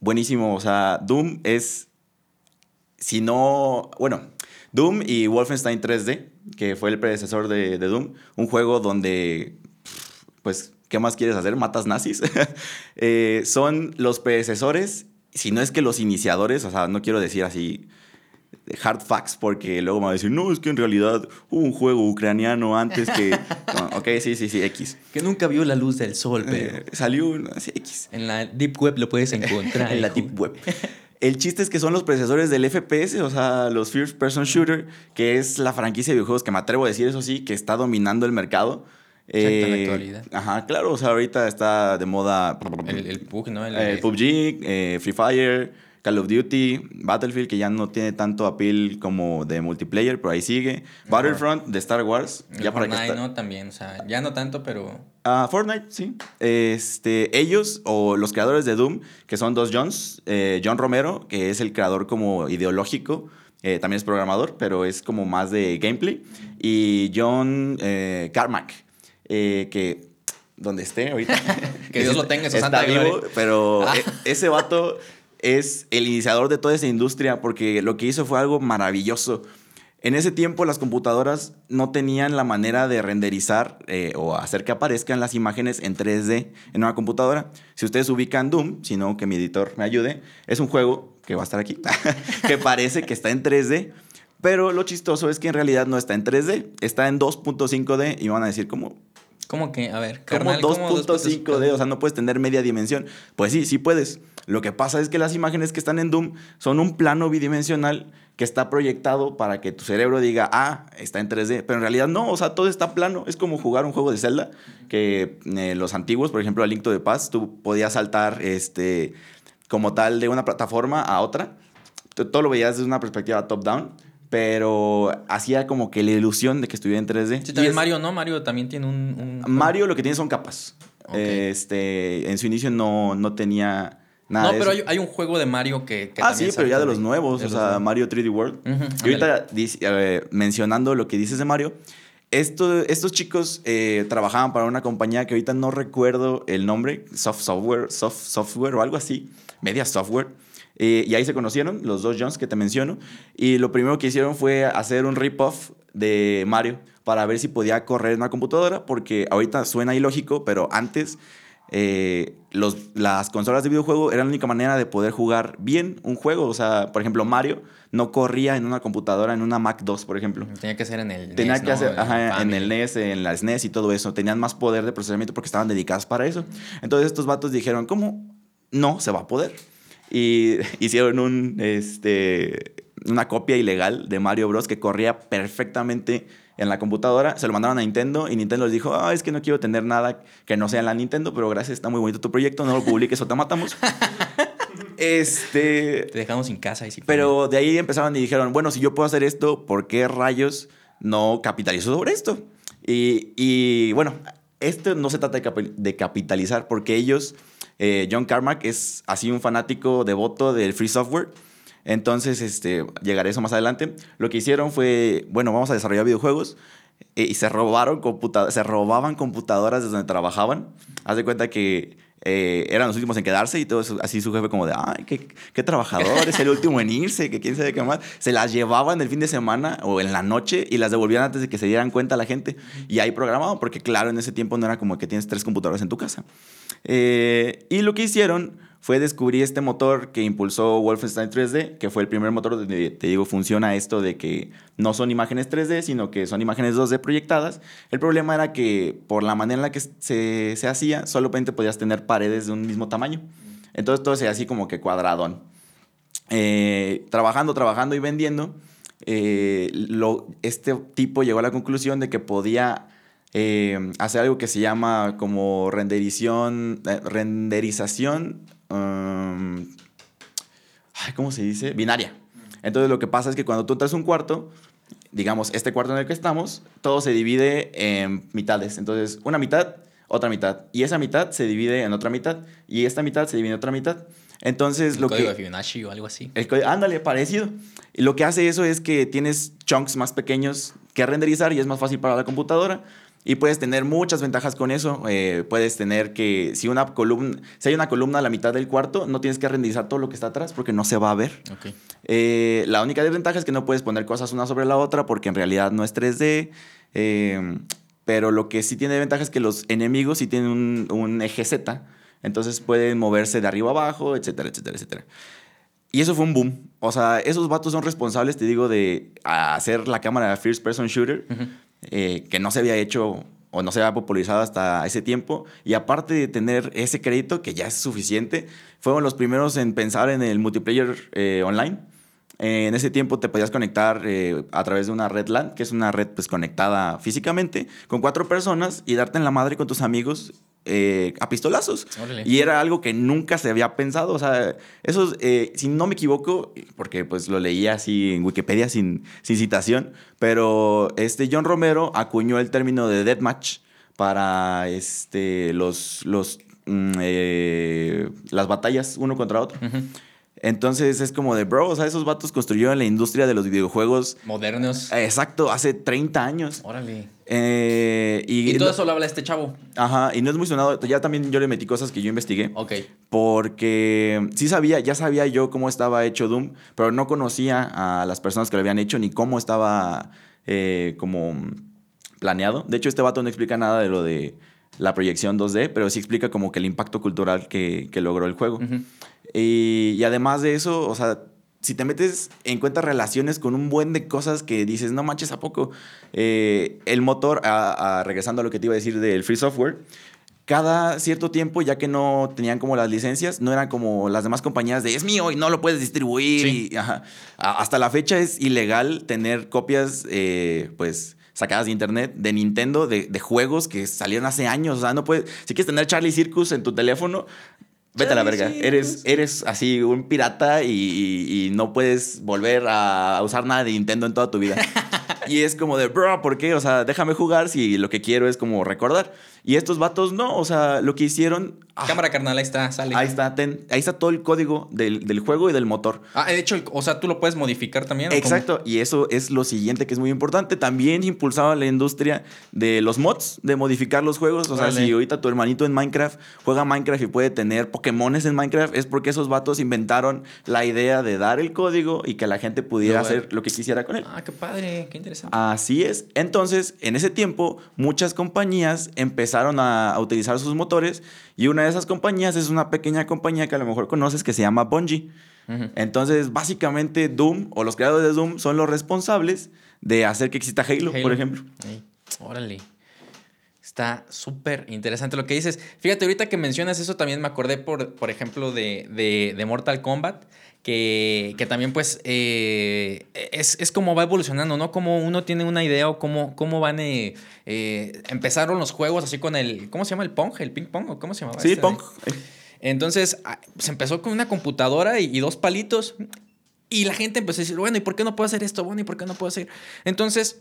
Buenísimo, o sea, Doom es, si no, bueno, Doom y Wolfenstein 3D, que fue el predecesor de, de Doom, un juego donde, pues, ¿qué más quieres hacer? ¿Matas nazis? Eh, son los predecesores, si no es que los iniciadores, o sea, no quiero decir así hard facts porque luego me va a decir, no, es que en realidad hubo un juego ucraniano antes que... No, ok, sí, sí, sí, X. Que nunca vio la luz del sol, pero... Eh, salió un- sí, X. En la Deep Web lo puedes encontrar. en la. Deep Web. El chiste es que son los predecesores del FPS, o sea, los First Person Shooter, que es la franquicia de videojuegos que me atrevo a decir, eso sí, que está dominando el mercado. Exacto, en la Eh, actualidad. Ajá, claro, o sea, ahorita está de moda El, el PUG, ¿no? El, eh, PUBG, eh, Free Fire, Call of Duty, Battlefield, que ya no tiene tanto appeal como de multiplayer, pero ahí sigue. Battlefront de Star Wars, el ya para que Fortnite, está. ¿no? También, o sea, ya no tanto, pero... Ah, Fortnite, sí. Este, ellos o los creadores de Doom, que son dos Johns, eh, John Romero, que es el creador como ideológico, eh, también es programador, pero es como más de gameplay, y John Carmack, eh, que donde esté ahorita. Que Dios lo tenga en su Está santa vivo, gloria. pero Ah. e- ese vato es el iniciador de toda esa industria porque lo que hizo fue algo maravilloso. En ese tiempo las computadoras no tenían la manera de renderizar eh, o hacer que aparezcan las imágenes en 3D en una computadora. Si ustedes ubican Doom, si no que mi editor me ayude, es un juego que va a estar aquí, que parece que está en 3D, pero lo chistoso es que en realidad no está en 3D, está en 2.5D y van a decir, ¿cómo, ¿Cómo que? A ver, carnal, ¿cómo 2.5D, o sea, no puedes tener media dimensión. Pues sí, sí puedes. Lo que pasa es que las imágenes que están en Doom son un plano bidimensional que está proyectado para que tu cerebro diga, ah, está en 3D. Pero en realidad no, o sea, todo está plano. Es como jugar un juego de Zelda, que eh, los antiguos, por ejemplo, a Link to the Past, tú podías saltar este, como tal de una plataforma a otra. Todo lo veías desde una perspectiva top-down, pero hacía como que la ilusión de que estuviera en 3D. Sí, también es- Mario, ¿no? Mario también tiene un... un- Mario lo que tiene son capas. Este, en su inicio no, no tenía nada No, pero hay, hay un juego de Mario que... que ah, sí, pero ya de los nuevos, de o los sea, nuevos. Mario 3D World. Y ahorita dice- eh, mencionando lo que dices de Mario, esto, estos chicos eh, trabajaban para una compañía que ahorita no recuerdo el nombre, Soft Software, Soft Software o algo así, Media Software. Eh, y ahí se conocieron, los dos Jones que te menciono. Y lo primero que hicieron fue hacer un rip-off de Mario para ver si podía correr en una computadora, porque ahorita suena ilógico, pero antes eh, los, las consolas de videojuego eran la única manera de poder jugar bien un juego. O sea, por ejemplo, Mario no corría en una computadora, en una Mac 2, por ejemplo. Tenía que ser en el Tenía NES, que ¿no? hacer ajá, en el NES, en la SNES y todo eso. Tenían más poder de procesamiento porque estaban dedicadas para eso. Entonces estos vatos dijeron, ¿cómo? No se va a poder. Y hicieron un, este, una copia ilegal de Mario Bros. que corría perfectamente en la computadora. Se lo mandaron a Nintendo y Nintendo les dijo, ah, es que no quiero tener nada que no sea en la Nintendo, pero gracias, está muy bonito tu proyecto, no lo publiques o te matamos. este... Te dejamos sin casa y sin Pero de ahí empezaron y dijeron, bueno, si yo puedo hacer esto, ¿por qué rayos no capitalizo sobre esto? Y, y, bueno, esto no se trata de, de capitalizar porque ellos, eh, John Carmack es así un fanático devoto del free software. Entonces, este, llegaré a eso más adelante. Lo que hicieron fue, bueno, vamos a desarrollar videojuegos eh, y se robaron computa- se robaban computadoras desde donde trabajaban. Haz de cuenta que eh, eran los últimos en quedarse y todo así su jefe como de, ay, qué, qué trabajador, es el último en irse, que quién sabe qué más. Se las llevaban el fin de semana o en la noche y las devolvían antes de que se dieran cuenta la gente. Y ahí programaban, porque claro, en ese tiempo no era como que tienes tres computadoras en tu casa. Eh, y lo que hicieron fue descubrir este motor que impulsó Wolfenstein 3D, que fue el primer motor donde, te digo, funciona esto de que no son imágenes 3D, sino que son imágenes 2D proyectadas. El problema era que por la manera en la que se, se hacía, solamente podías tener paredes de un mismo tamaño. Entonces todo se así como que cuadradón. Eh, trabajando, trabajando y vendiendo, eh, lo, este tipo llegó a la conclusión de que podía eh, hacer algo que se llama como renderización, eh, renderización, um, ay, ¿cómo se dice? Binaria. Entonces lo que pasa es que cuando tú entras a un cuarto, digamos, este cuarto en el que estamos, todo se divide en mitades. Entonces, una mitad, otra mitad. Y esa mitad se divide en otra mitad. Y esta mitad se divide en otra mitad. Entonces, El lo código que... de Fibonacci o algo así. El ándale, parecido. Lo que hace eso es que tienes chunks más pequeños que renderizar y es más fácil para la computadora. Y puedes tener muchas ventajas con eso. Eh, puedes tener que, si, una columna, si hay una columna a la mitad del cuarto, no tienes que renderizar todo lo que está atrás porque no se va a ver. Ok. Eh, la única desventaja es que no puedes poner cosas una sobre la otra porque en realidad no es 3D. eh, pero lo que sí tiene ventaja es que los enemigos sí tienen un, un eje Z. Entonces pueden moverse de arriba a abajo, etcétera, etcétera, etcétera. Y eso fue un boom. O sea, esos vatos son responsables, te digo, de hacer la cámara de First Person Shooter, eh, que no se había hecho o no se había popularizado hasta ese tiempo. Y aparte de tener ese crédito, que ya es suficiente, fueron los primeros en pensar en el multiplayer eh, online. En ese tiempo te podías conectar eh, a través de una red LAN, que es una red pues, conectada físicamente, con cuatro personas y darte en la madre con tus amigos eh, a pistolazos. Y era algo que nunca se había pensado. O sea, eso, eh, si no me equivoco, porque pues lo leía así en Wikipedia sin, sin citación, pero este John Romero acuñó el término de deathmatch para este, los, los, mm, eh, las batallas uno contra otro. Entonces es como de, bro, o sea, esos vatos construyeron la industria de los videojuegos. Modernos. Exacto, hace 30 años. Órale. Eh, y, todo eso lo habla este chavo. Ajá, y no es muy sonado. Ya también yo le metí cosas que yo investigué. Ok. Porque sí sabía, ya sabía yo cómo estaba hecho Doom, pero no conocía a las personas que lo habían hecho ni cómo estaba eh, como planeado. De hecho, este vato no explica nada de lo de la proyección 2D, pero sí explica como que el impacto cultural que, logró el juego. Y, además de eso, o sea, si te metes en cuenta relaciones con un buen de cosas que dices, no manches, ¿a poco? Eh, el motor, regresando a lo que te iba a decir del free software, cada cierto tiempo, ya que no tenían como las licencias, no eran como las demás compañías de es mío y no lo puedes distribuir. hasta la fecha es ilegal tener copias, eh, pues sacadas de internet de Nintendo, de, de, juegos que salieron hace años. O sea, no puedes. Si quieres tener Charlie Circus en tu teléfono, Vete a la verga. eres, eres así un pirata y, no puedes volver a usar nada de Nintendo en toda tu vida. y es como de, bro, ¿por qué? O sea, déjame jugar si lo que quiero es como recordar. Y estos vatos no, o sea, lo que hicieron Ah. Cámara carnal, ahí está, sale. Ahí está, ahí está todo el código del, juego y del motor. Ah, de hecho, o sea, tú lo puedes modificar también. Exacto, y eso es lo siguiente que es muy importante. También impulsaba la industria de los mods, de modificar los juegos. O sea, si ahorita tu hermanito en Minecraft juega Minecraft y puede tener Pokémones en Minecraft, es porque esos vatos inventaron la idea de dar el código y que la gente pudiera hacer lo que quisiera con él. Ah, qué padre, qué interesante. Así es. Entonces, en ese tiempo, muchas compañías empezaron a utilizar sus motores y una de esas compañías es una pequeña compañía que a lo mejor conoces que se llama Bungie. Entonces, básicamente, Doom o los creadores de Doom son los responsables de hacer que exista Halo, por ejemplo. Órale. Está súper interesante lo que dices. Fíjate, ahorita que mencionas eso, también me acordé, por, por ejemplo, de, de, Mortal Kombat, que, que también pues eh, es, es, como va evolucionando, ¿no? Como uno tiene una idea o cómo, cómo van... Eh, eh, empezaron los juegos así con el... ¿Cómo se llama? ¿El Pong? ¿El ping pong? ¿O cómo se llamaba? Sí, este Pong. Entonces, ah, se empezó con una computadora y, y dos palitos. Y la gente empezó a decir, bueno, ¿y por qué no puedo hacer esto? Bueno, ¿y por qué no puedo hacer? Entonces,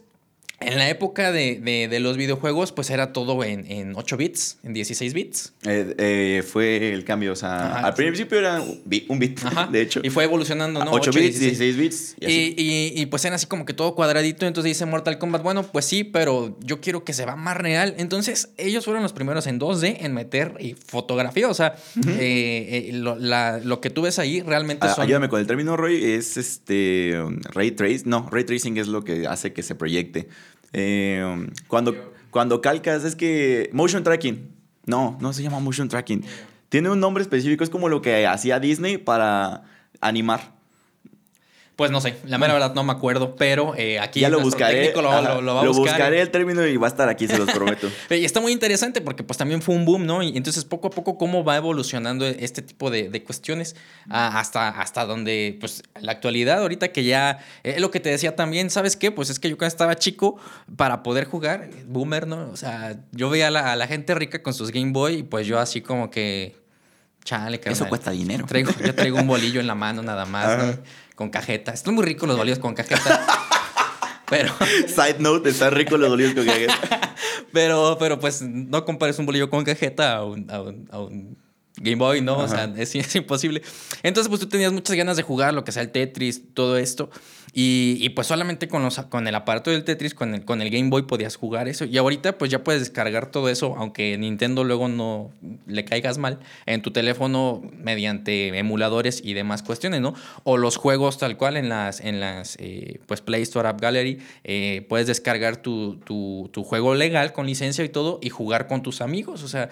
en la época de, los videojuegos, pues era todo en, 8 bits, en 16 bits. Eh, eh, fue el cambio, o sea, al principio era un bit, de hecho. Y fue evolucionando, ¿no? 8, bits, 16, bits. Y, y, pues era así como que todo cuadradito. Entonces dice Mortal Kombat, bueno, pues sí, pero yo quiero que se vea más real. Entonces ellos fueron los primeros en 2D en meter fotografía. O sea, eh, lo, que tú ves ahí realmente son... Ayúdame con el término, Roy, es este... ray trace. No, ray tracing es lo que hace que se proyecte. Eh, cuando, cuando calcas, es que motion tracking. No, no se llama motion tracking. Tiene un nombre específico, es como lo que hacía Disney para animar. Pues no sé, la mera verdad no me acuerdo, pero eh, aquí ya lo buscaré. Lo, va a lo buscaré el término y va a estar aquí, se los prometo. y está muy interesante porque pues también fue un boom, ¿no? Y entonces poco a poco cómo va evolucionando este tipo de, cuestiones hasta, hasta donde, pues la actualidad, ahorita que ya, es lo que te decía también, ¿sabes qué? Pues es que yo cuando estaba chico, para poder jugar, boomer, ¿no? O sea, yo veía a la, gente rica con sus Game Boy y pues yo así como que... Chale, Eso cuesta dinero. Traigo, yo traigo un bolillo en la mano nada más, ¿no? Con cajeta. Están muy ricos los bolillos con cajeta. pero. Side note, están ricos los bolillos con cajeta. pero, pero pues no compares un bolillo con cajeta a un, a un, Game Boy, ¿no? O sea, es, es, imposible. Entonces, pues tú tenías muchas ganas de jugar lo que sea el Tetris, todo esto. Y, pues solamente con, los, con el aparato del Tetris, con el, con el Game Boy podías jugar eso. Y ahorita pues ya puedes descargar todo eso, aunque Nintendo luego no le caigas mal, en tu teléfono mediante emuladores y demás cuestiones, ¿no? O los juegos tal cual en las, en las eh, pues Play Store App Gallery, eh, puedes descargar tu, tu, juego legal con licencia y todo y jugar con tus amigos. O sea,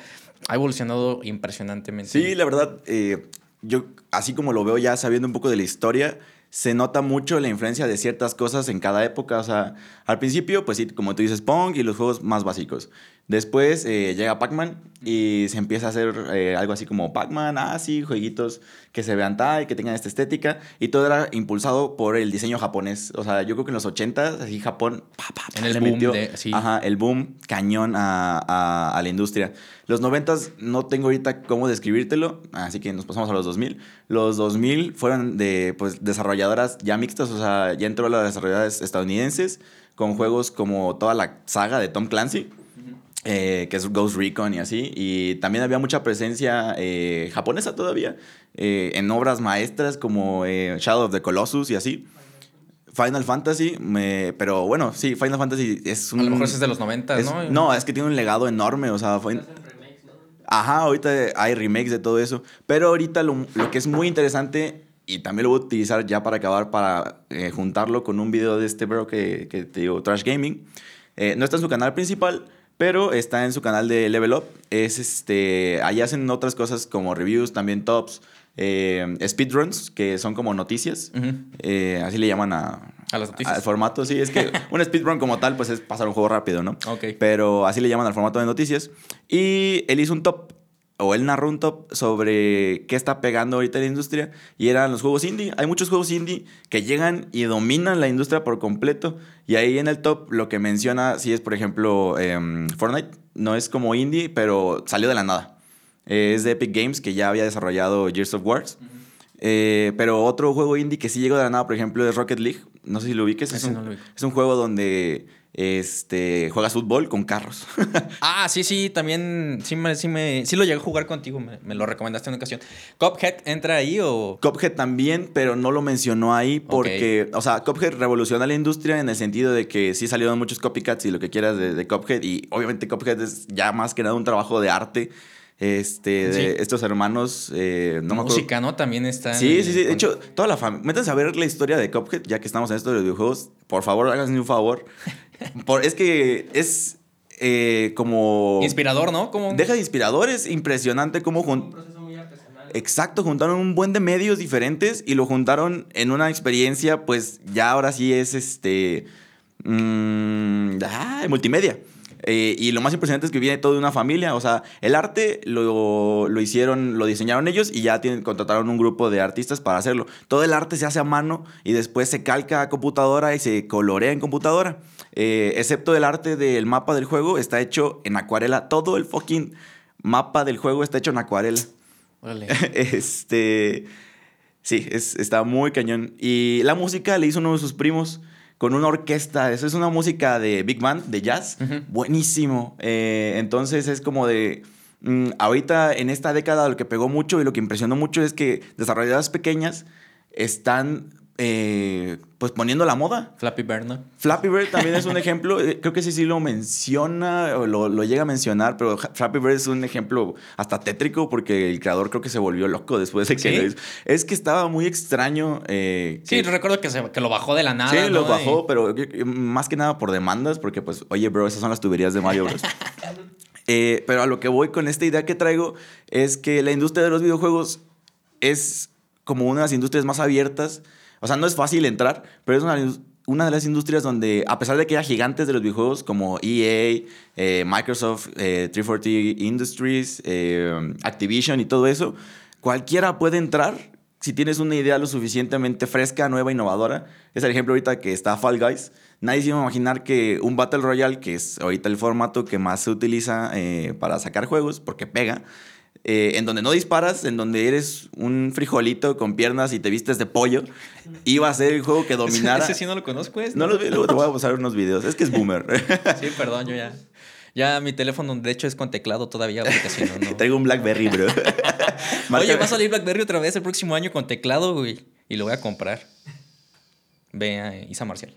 ha evolucionado impresionantemente. Sí, la verdad, eh, yo, así como lo veo ya sabiendo un poco de la historia, se nota mucho la influencia de ciertas cosas en cada época. O sea, al principio, pues sí, como tú dices, Pong y los juegos más básicos. Después eh, llega Pac-Man y se empieza a hacer eh, algo así como Pac-Man, ah, sí, jueguitos que se vean tal, que tengan esta estética. Y todo era impulsado por el diseño japonés. O sea, yo creo que en los 80 así Japón, pa, pa, En el le boom metió, de- sí. ajá, el boom cañón a, a- a la industria. Los 90 no tengo ahorita cómo describírtelo, así que nos pasamos a los 2000. Los 2000 fueron de pues, desarrolladoras ya mixtas, o sea, ya entró las desarrolladoras estadounidenses con juegos como toda la saga de Tom Clancy. Eh, que es Ghost Recon y así. Y también había mucha presencia eh, japonesa todavía eh, en obras maestras como eh, Shadow of the Colossus y así. Final Fantasy, me- pero bueno, sí, Final Fantasy es un... A lo mejor es de los 90, es- ¿no? No, es que tiene un legado enorme, o sea, fue... Ajá, ahorita hay remakes de todo eso, pero ahorita lo, lo que es muy interesante, y también lo voy a utilizar ya para acabar, para eh, juntarlo con un video de este bro que, que te digo, Trash Gaming, eh, no está en su canal principal, pero está en su canal de Level Up, es este, ahí hacen otras cosas como reviews, también tops, eh, speedruns, que son como noticias, eh, así le llaman a... A las noticias. Al formato, sí, es que un speedrun como tal, pues es pasar un juego rápido, ¿no? Ok. Pero así le llaman al formato de noticias. Y él hizo un top, o él narró un top sobre qué está pegando ahorita la industria. Y eran los juegos indie. Hay muchos juegos indie que llegan y dominan la industria por completo. Y ahí en el top lo que menciona, sí es, por ejemplo, em, Fortnite. No es como indie, pero salió de la nada. Eh, es de Epic Games, que ya había desarrollado Gears of Wars. Eh, pero otro juego indie que sí llegó de la nada, por ejemplo, es Rocket League. No sé si lo ubiques. Es un, no lo es un juego donde este, juegas fútbol con carros. Ah, sí, sí, también, sí, me, sí, me, sí lo llegué a jugar contigo, me, me lo recomendaste en una ocasión. ¿Cuphead entra ahí o...? Cuphead también, pero no lo mencionó ahí porque, o sea, Cuphead revoluciona la industria en el sentido de que sí salieron muchos copycats y lo que quieras de, de Cuphead. Y obviamente Cuphead es ya más que nada un trabajo de arte. Este, de estos hermanos. eh, no me acuerdo- Música, ¿no? También está... en Sí, el- sí, sí. De hecho, toda la familia. Métanse a ver la historia de Cuphead, ya que estamos en esto de los videojuegos. Por favor, háganse un favor. Por, es que es eh, como. Inspirador, ¿no? Como... Deja de inspirador, es impresionante cómo jun- proceso muy artesanal. Exacto, juntaron un buen de medios diferentes y lo juntaron en una experiencia, pues ya ahora sí es este. mm, ah, multimedia. Eh, y lo más impresionante es que viene todo de una familia. O sea, el arte lo, lo hicieron, lo diseñaron ellos y ya tienen, contrataron un grupo de artistas para hacerlo. Todo el arte se hace a mano y después se calca a computadora y se colorea en computadora. Eh, excepto el arte del mapa del juego, está hecho en acuarela. Todo el fucking mapa del juego está hecho en acuarela. Órale. este. Sí, es, está muy cañón. Y la música le hizo uno de sus primos con una orquesta. Eso es una música de Big Band, de jazz. Buenísimo. Eh, entonces es como de. mm, ahorita en esta década lo que pegó mucho y lo que impresionó mucho es que desarrolladoras pequeñas están eh, pues poniendo la moda. Flappy Bird, ¿no? Flappy Bird también es un ejemplo, eh, creo que sí sí lo menciona o lo, lo llega a mencionar, pero Flappy Bird es un ejemplo hasta tétrico porque el creador creo que se volvió loco después de que ¿Sí? lo hizo. Es que estaba muy extraño. eh, Sí, que- recuerdo que, se- que lo bajó de la nada, Sí, lo bajó, Y- pero más que nada por demandas, porque pues, oye, bro, esas son las tuberías de Mario Bros. Eh, pero a lo que voy con esta idea que traigo es que la industria de los videojuegos es como una de las industrias más abiertas. O sea, no es fácil entrar, pero es una, una de las industrias donde, a pesar de que haya gigantes de los videojuegos como EA, eh, Microsoft, eh, 340 Industries, eh, Activision y todo eso, cualquiera puede entrar si tienes una idea lo suficientemente fresca, nueva, innovadora. Es el ejemplo ahorita que está Fall Guys. Nadie se iba a imaginar que un Battle Royale, que es ahorita el formato que más se utiliza eh, para sacar juegos, porque pega, eh, en donde no disparas, en donde eres un frijolito con piernas y te vistes de pollo, iba a ser el juego que dominara. Ese sí no lo conozco, ¿es? No lo vi, luego te voy a pasar unos videos. Es que es boomer. Sí, perdón, yo ya... Ya mi teléfono, de hecho, es con teclado todavía, porque si no, no... Traigo un Blackberry, bro. Oye, va a salir BlackBerry otra vez el próximo año con teclado, güey. Y lo voy a comprar. Ve a Isa Marcial.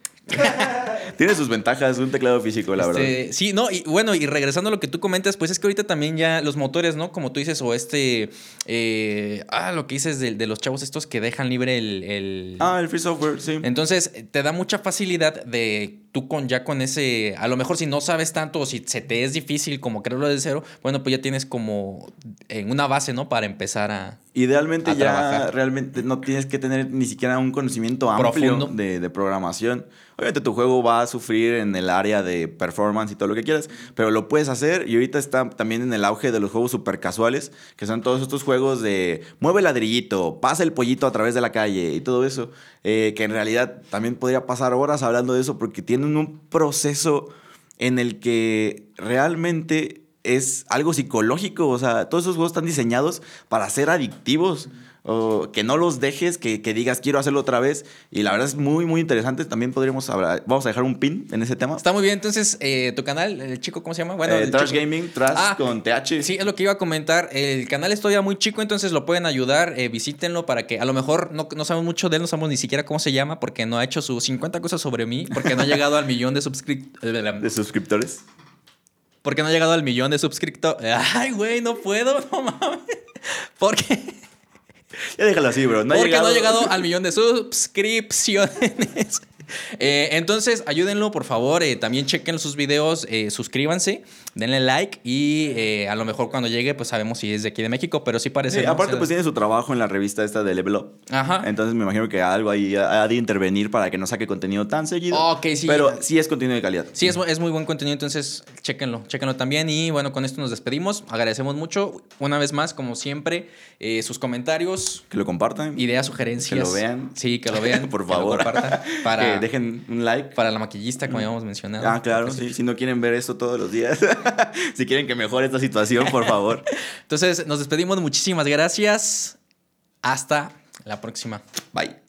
Tiene sus ventajas, un teclado físico, la verdad. Este, sí, no, y bueno, y regresando a lo que tú comentas, pues es que ahorita también ya los motores, ¿no? Como tú dices, o este. eh, ah, lo que dices de, de los chavos estos que dejan libre el. el- Ah, el free software, sí. Entonces, te da mucha facilidad de tú con ya con ese. A lo mejor si no sabes tanto o si se te es difícil como crearlo de cero, bueno, pues ya tienes como en una base, ¿no? Para empezar a. Idealmente a ya trabajar. realmente no tienes que tener ni siquiera un conocimiento amplio de programación. Obviamente tu juego va a sufrir en el área de performance y todo lo que quieras, pero lo puedes hacer y ahorita está también en el auge de los juegos super casuales, que son todos estos juegos de mueve el ladrillito, pasa el pollito a través de la calle y todo eso, eh, que en realidad también podría pasar horas hablando de eso porque tienen un proceso en el que realmente es algo psicológico. O sea, todos esos juegos están diseñados para ser adictivos. O que no los dejes, que, que digas quiero hacerlo otra vez. Y la verdad es muy, muy interesante. También podríamos hablar. Vamos a dejar un pin en ese tema. Está muy bien, entonces, eh, tu canal, el chico, ¿cómo se llama? Bueno, Eh, el Trash chico- Gaming, Trash Ah, con TH. Sí, es lo que iba a comentar. El canal es todavía muy chico, entonces lo pueden ayudar. eh, visítenlo para que a lo mejor no, no sabemos mucho de él, no sabemos ni siquiera cómo se llama, porque no ha hecho sus 50 cosas sobre mí, porque no ha llegado al millón de suscriptores. De suscriptores. Porque no ha llegado al millón de suscriptores. Ay, güey, no puedo, no mames. Porque, Ya déjalo así, bro. No ha porque llegado... no ha llegado al millón de suscripciones. Eh, entonces, ayúdenlo, por favor. eh, también chequen sus videos, eh, suscríbanse, denle like y a lo mejor cuando llegue, pues sabemos si es de aquí de México, pero sí parece. Sí, ¿no? aparte, O sea, pues tiene su trabajo en la revista esta de Level Up. Ajá. Entonces me imagino que algo ahí ha de intervenir para que no saque contenido tan seguido. Ok, sí. Pero sí es contenido de calidad. Sí, es, es muy buen contenido, entonces chéquenlo, chéquenlo también. Y bueno, con esto nos despedimos. Agradecemos mucho, una vez más, como siempre, sus comentarios, Que lo compartan. ideas, sugerencias. Que lo vean. Sí, que lo vean. Por que lo favor. compartan. para, dejen un like. para la maquillista, como habíamos mencionado. Ah, claro, sí. Si no quieren ver esto todos los días. si quieren que mejore esta situación, por favor. Entonces, nos despedimos. Muchísimas gracias. Hasta la próxima. Bye.